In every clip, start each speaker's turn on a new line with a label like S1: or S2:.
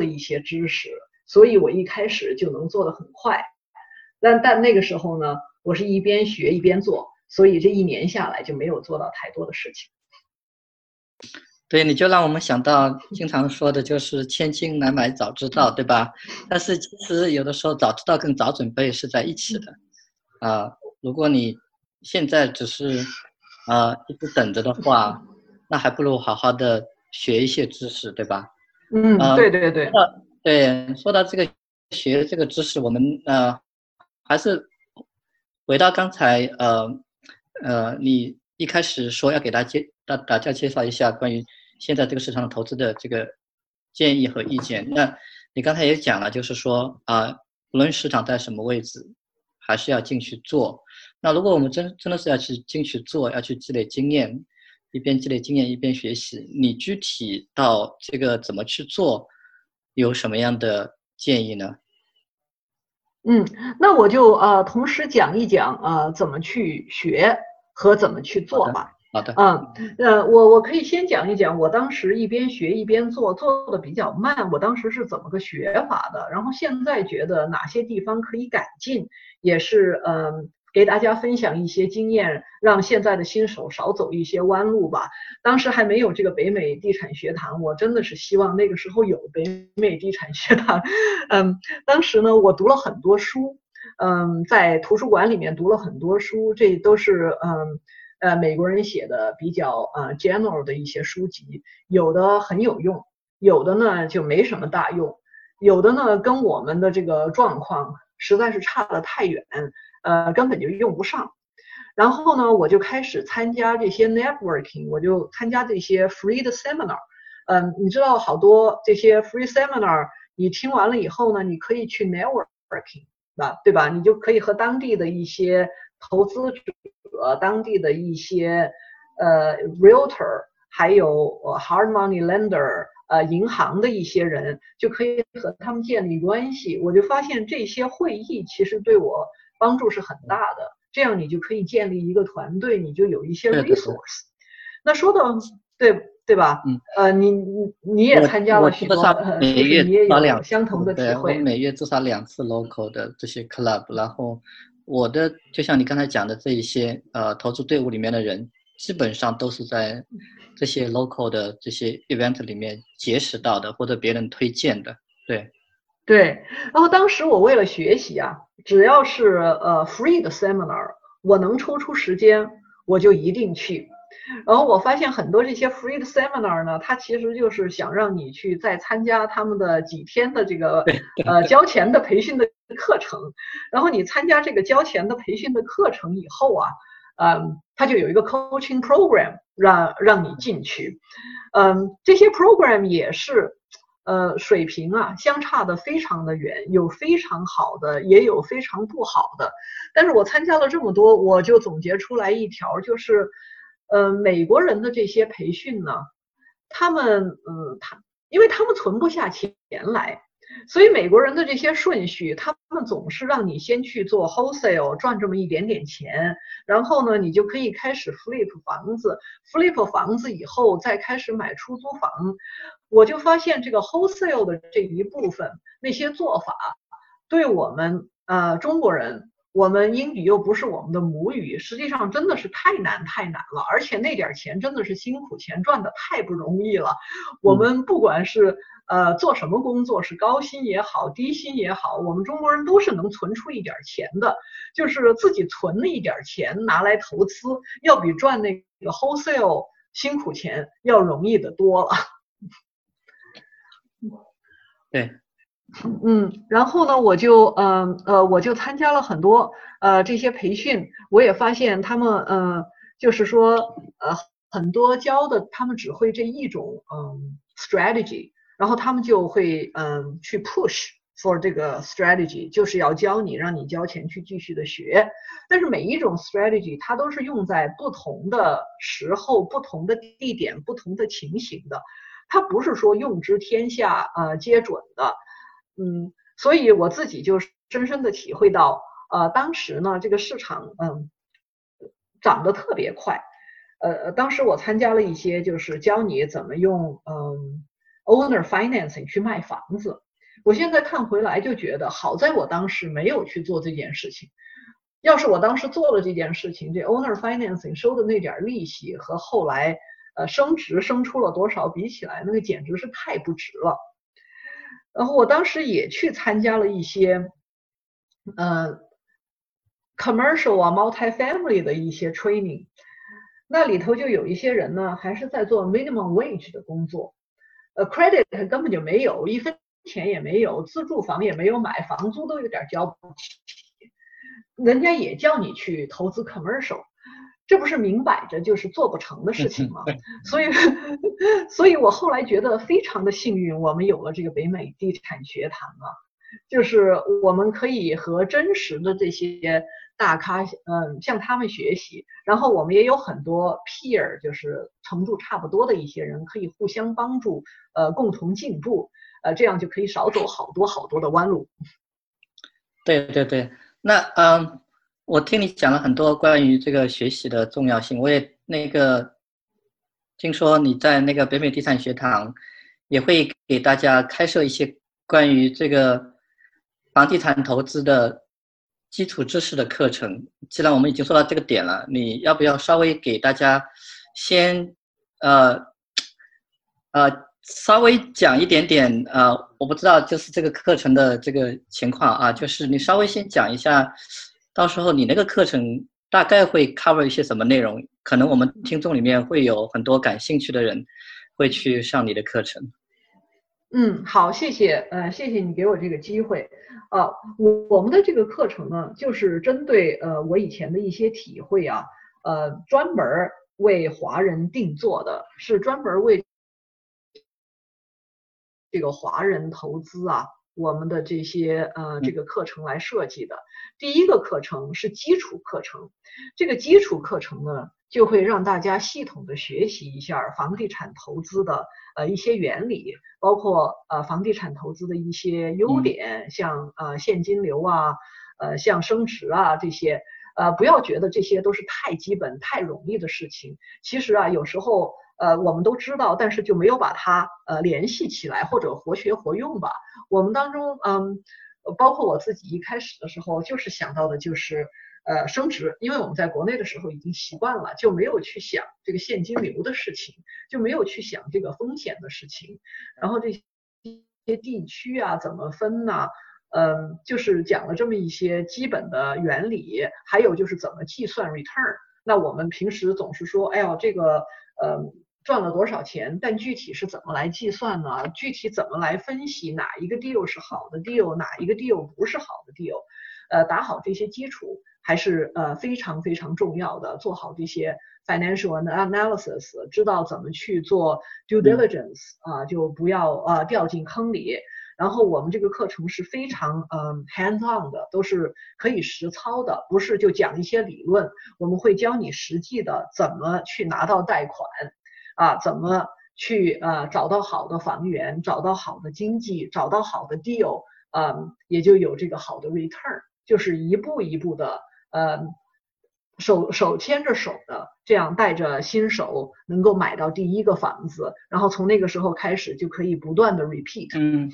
S1: 了一些知识，所以我一开始就能做得很快。但但那个时候呢，我是一边学一边做，所以这一年下来就没有做到太多的事情。
S2: 对，你就让我们想到经常说的就是千金难买早知道，对吧？但是其实有的时候早知道跟早准备是在一起的。啊，如果你现在只是啊一直等着的话，那还不如好好的学一些知识，对吧？
S1: 嗯，对对对。
S2: 对，说到这个学这个知识，我们呃还是回到刚才呃呃你一开始说要给大家介大大家介绍一下关于。现在这个市场投资的这个建议和意见，那你刚才也讲了，就是说啊，无论市场在什么位置，还是要进去做。那如果我们真真的是要去进去做，要去积累经验，一边积累经验一边学习，你具体到这个怎么去做，有什么样的建议呢？
S1: 嗯，那我就呃同时讲一讲呃怎么去学和怎么去做吧。
S2: 好的，
S1: 嗯，呃，我我可以先讲一讲，我当时一边学一边做，做的比较慢，我当时是怎么个学法的，然后现在觉得哪些地方可以改进，也是嗯，给大家分享一些经验，让现在的新手少走一些弯路吧。当时还没有这个北美地产学堂，我真的是希望那个时候有北美地产学堂。嗯，当时呢，我读了很多书，嗯，在图书馆里面读了很多书，这都是嗯。呃，美国人写的比较呃 general 的一些书籍，有的很有用，有的呢就没什么大用，有的呢跟我们的这个状况实在是差得太远，呃，根本就用不上。然后呢，我就开始参加这些 networking，我就参加这些 free 的 seminar。嗯，你知道好多这些 free seminar，你听完了以后呢，你可以去 networking，吧，对吧？你就可以和当地的一些投资者。当地的一些呃 realtor，还有 hard money lender，呃，银行的一些人，就可以和他们建立关系。我就发现这些会议其实对我帮助是很大的。这样你就可以建立一个团队，你就有一些 resource。那说到对对吧？嗯。呃，你你你也参加了许多，
S2: 每月
S1: 你也有相同的体会。
S2: 每月至少两次 local 的这些 club，然后。我的就像你刚才讲的这一些呃投资队伍里面的人，基本上都是在这些 local 的这些 event 里面结识到的，或者别人推荐的。对，
S1: 对。然后当时我为了学习啊，只要是呃 free 的 seminar，我能抽出时间，我就一定去。然后我发现很多这些 free 的 seminar 呢，它其实就是想让你去再参加他们的几天的这个呃交钱的培训的课程，然后你参加这个交钱的培训的课程以后啊，嗯，它就有一个 coaching program 让让你进去，嗯，这些 program 也是呃水平啊相差的非常的远，有非常好的，也有非常不好的，但是我参加了这么多，我就总结出来一条就是。呃，美国人的这些培训呢，他们，嗯，他，因为他们存不下钱来，所以美国人的这些顺序，他们总是让你先去做 wholesale 赚这么一点点钱，然后呢，你就可以开始 flip 房子，flip 房子以后再开始买出租房。我就发现这个 wholesale 的这一部分那些做法，对我们呃中国人。我们英语又不是我们的母语，实际上真的是太难太难了，而且那点钱真的是辛苦钱，赚的太不容易了。我们不管是呃做什么工作，是高薪也好，低薪也好，我们中国人都是能存出一点钱的，就是自己存了一点钱拿来投资，要比赚那个 wholesale 辛苦钱要容易的多了。
S2: 对。
S1: 嗯，然后呢，我就嗯呃，我就参加了很多呃这些培训，我也发现他们呃，就是说呃很多教的他们只会这一种嗯 strategy，然后他们就会嗯去 push for 这个 strategy，就是要教你让你交钱去继续的学，但是每一种 strategy 它都是用在不同的时候、不同的地点、不同的情形的，它不是说用之天下呃皆准的。嗯，所以我自己就深深的体会到，呃，当时呢，这个市场，嗯，涨得特别快，呃，当时我参加了一些，就是教你怎么用，嗯，owner financing 去卖房子。我现在看回来就觉得，好在我当时没有去做这件事情。要是我当时做了这件事情，这 owner financing 收的那点利息和后来呃升值升出了多少比起来，那个简直是太不值了。然后我当时也去参加了一些呃 commercial 啊 multi-family 的一些 training，那里头就有一些人呢还是在做 minimum wage 的工作，呃 credit 根本就没有，一分钱也没有，自住房也没有买，房租都有点交不起。人家也叫你去投资 commercial，这不是明摆着就是做不成的事情吗？所以，所以我后来觉得非常的幸运，我们有了这个北美地产学堂啊，就是我们可以和真实的这些大咖，嗯，向他们学习，然后我们也有很多 peer，就是程度差不多的一些人，可以互相帮助，呃，共同进步，呃，这样就可以少走好多好多的弯路。
S2: 对对对。那嗯，我听你讲了很多关于这个学习的重要性。我也那个听说你在那个北美地产学堂也会给大家开设一些关于这个房地产投资的基础知识的课程。既然我们已经说到这个点了，你要不要稍微给大家先呃呃？稍微讲一点点，呃，我不知道，就是这个课程的这个情况啊，就是你稍微先讲一下，到时候你那个课程大概会 cover 一些什么内容？可能我们听众里面会有很多感兴趣的人会去上你的课程。
S1: 嗯，好，谢谢，呃，谢谢你给我这个机会。啊，我我们的这个课程呢，就是针对呃我以前的一些体会啊，呃，专门为华人定做的，是专门为。这个华人投资啊，我们的这些呃这个课程来设计的。第一个课程是基础课程，这个基础课程呢，就会让大家系统的学习一下房地产投资的呃一些原理，包括呃房地产投资的一些优点，像呃现金流啊，呃像升值啊这些。呃，不要觉得这些都是太基本、太容易的事情。其实啊，有时候。呃，我们都知道，但是就没有把它呃联系起来或者活学活用吧。我们当中，嗯，包括我自己一开始的时候，就是想到的就是呃升值，因为我们在国内的时候已经习惯了，就没有去想这个现金流的事情，就没有去想这个风险的事情。然后这些地区啊怎么分呢？嗯，就是讲了这么一些基本的原理，还有就是怎么计算 return。那我们平时总是说，哎呦这个，呃。赚了多少钱？但具体是怎么来计算呢？具体怎么来分析哪一个 deal 是好的 deal，哪一个 deal 不是好的 deal？呃，打好这些基础还是呃非常非常重要的。做好这些 financial analysis，知道怎么去做 due diligence 啊，就不要啊掉进坑里。然后我们这个课程是非常嗯 hands on 的，都是可以实操的，不是就讲一些理论。我们会教你实际的怎么去拿到贷款。啊，怎么去呃找到好的房源，找到好的经济，找到好的 deal，嗯，也就有这个好的 return，就是一步一步的，呃，手手牵着手的，这样带着新手能够买到第一个房子，然后从那个时候开始就可以不断的 repeat。
S2: 嗯，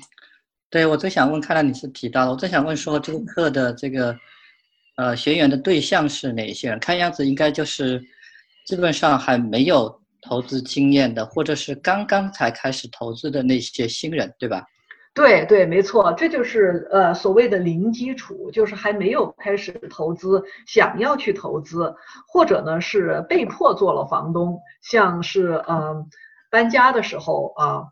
S2: 对我最想问，看到你是提到了，我最想问说这个课的这个呃学员的对象是哪些人？看样子应该就是基本上还没有。投资经验的，或者是刚刚才开始投资的那些新人，对吧？
S1: 对对，没错，这就是呃所谓的零基础，就是还没有开始投资，想要去投资，或者呢是被迫做了房东，像是嗯搬家的时候啊，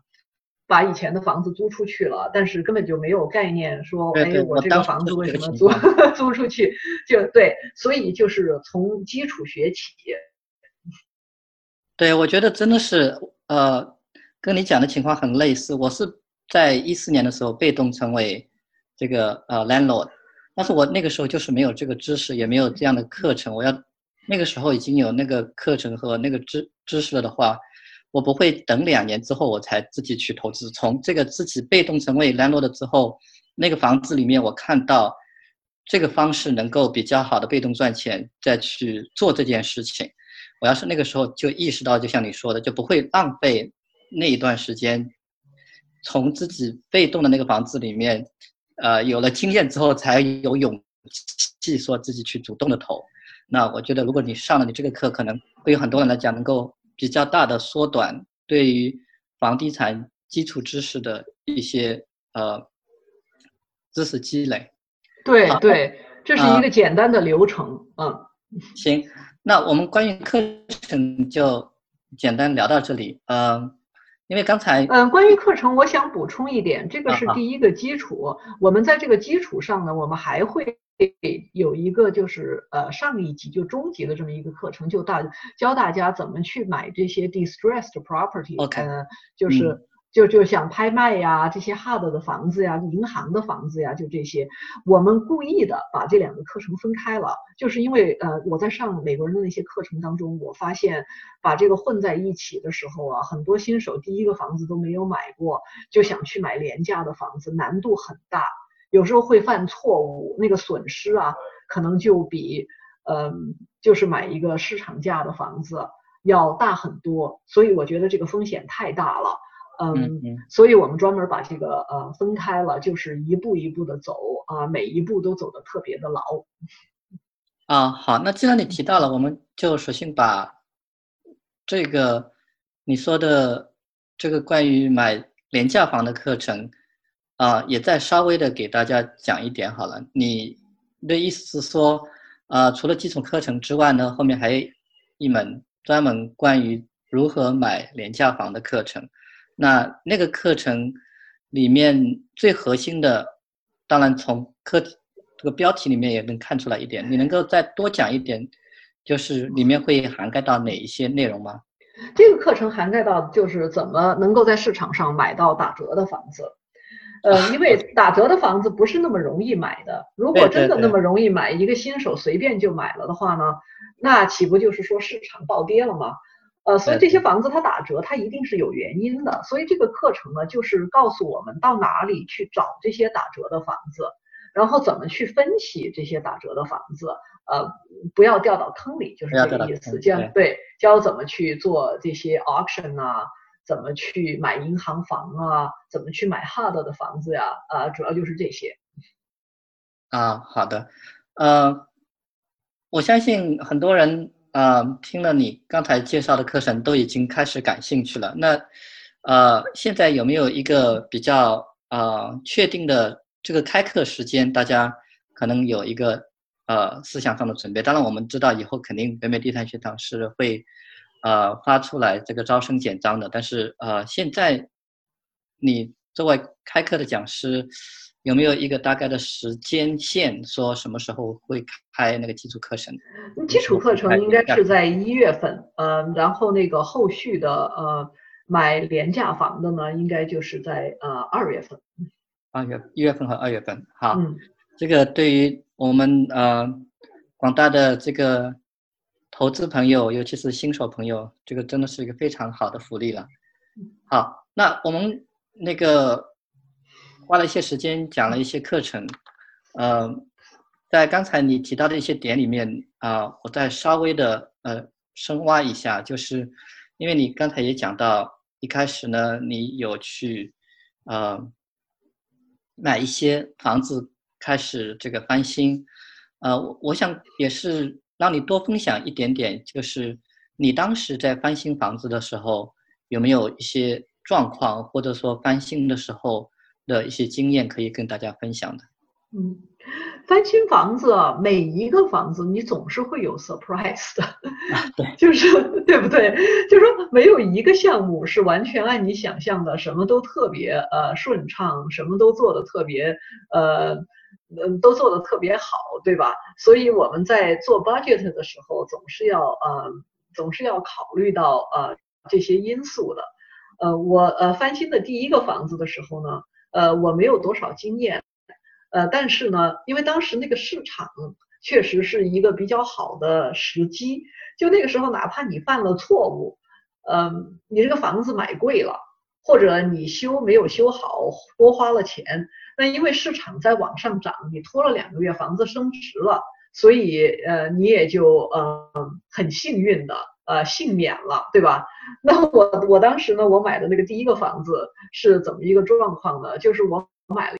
S1: 把以前的房子租出去了，但是根本就没有概念说，哎，我这个房子为什么租 租出去？就对，所以就是从基础学起。
S2: 对，我觉得真的是，呃，跟你讲的情况很类似。我是在一四年的时候被动成为这个呃 landlord，但是我那个时候就是没有这个知识，也没有这样的课程。我要那个时候已经有那个课程和那个知知识了的话，我不会等两年之后我才自己去投资。从这个自己被动成为 landlord 之后，那个房子里面我看到这个方式能够比较好的被动赚钱，再去做这件事情。我要是那个时候就意识到，就像你说的，就不会浪费那一段时间从自己被动的那个房子里面，呃，有了经验之后，才有勇气说自己去主动的投。那我觉得，如果你上了你这个课，可能对于很多人来讲，能够比较大的缩短对于房地产基础知识的一些呃知识积累。
S1: 对对，这是一个简单的流程。嗯，
S2: 行，那我们关于课程就简单聊到这里。嗯，因为刚才
S1: 嗯，关于课程，我想补充一点，这个是第一个基础。我们在这个基础上呢，我们还会。有一个就是呃上一级就中级的这么一个课程，就大教大家怎么去买这些 distressed property，
S2: 嗯，
S1: 就是就就想拍卖呀，这些 hard 的房子呀，银行的房子呀，就这些，我们故意的把这两个课程分开了，就是因为呃我在上美国人的那些课程当中，我发现把这个混在一起的时候啊，很多新手第一个房子都没有买过，就想去买廉价的房子，难度很大。有时候会犯错误，那个损失啊，可能就比，嗯，就是买一个市场价的房子要大很多，所以我觉得这个风险太大了，嗯，所以我们专门把这个呃分开了，就是一步一步的走啊，每一步都走得特别的牢。
S2: 啊，好，那既然你提到了，我们就索性把这个你说的这个关于买廉价房的课程。啊，也再稍微的给大家讲一点好了。你的意思是说，啊，除了基础课程之外呢，后面还有一门专门关于如何买廉价房的课程。那那个课程里面最核心的，当然从课这个标题里面也能看出来一点。你能够再多讲一点，就是里面会涵盖到哪一些内容吗？
S1: 这个课程涵盖到就是怎么能够在市场上买到打折的房子。呃，因为 打折的房子不是那么容易买的。如果真的那么容易买，一个新手随便就买了的话呢，那岂不就是说市场暴跌了吗？呃，所以这些房子它打折，它一定是有原因的。所以这个课程呢，就是告诉我们到哪里去找这些打折的房子，然后怎么去分析这些打折的房子，呃，不要掉到坑里，就是这个意思。教对教怎么去做这些 auction 啊。怎么去买银行房啊？怎么去买 hard 的房子呀？啊，主要就是这些。
S2: 啊，好的，呃，我相信很多人啊，听了你刚才介绍的课程，都已经开始感兴趣了。那呃，现在有没有一个比较呃确定的这个开课时间？大家可能有一个呃思想上的准备。当然，我们知道以后肯定北美地产学堂是会。呃，发出来这个招生简章的，但是呃，现在你作为开课的讲师，有没有一个大概的时间线，说什么时候会开那个基础课程？
S1: 基础课程应该是在一月份，呃，然后那个后续的呃买廉价房的呢，应该就是在呃二月份。
S2: 二月一月份和二月份，好，这个对于我们呃广大的这个。投资朋友，尤其是新手朋友，这个真的是一个非常好的福利了。好，那我们那个花了一些时间讲了一些课程，呃，在刚才你提到的一些点里面啊，我再稍微的呃深挖一下，就是因为你刚才也讲到，一开始呢，你有去呃买一些房子开始这个翻新，呃，我想也是。让你多分享一点点，就是你当时在翻新房子的时候，有没有一些状况，或者说翻新的时候的一些经验可以跟大家分享的？
S1: 嗯，翻新房子，每一个房子你总是会有 surprise 的，
S2: 对，
S1: 就是对不对？就是说没有一个项目是完全按你想象的，什么都特别呃顺畅，什么都做的特别呃。嗯，都做的特别好，对吧？所以我们在做 budget 的时候，总是要呃，总是要考虑到呃这些因素的。呃，我呃翻新的第一个房子的时候呢，呃，我没有多少经验，呃，但是呢，因为当时那个市场确实是一个比较好的时机，就那个时候，哪怕你犯了错误，嗯，你这个房子买贵了，或者你修没有修好，多花了钱。那因为市场在往上涨，你拖了两个月，房子升值了，所以呃，你也就呃很幸运的呃幸免了，对吧？那我我当时呢，我买的那个第一个房子是怎么一个状况呢？就是我买了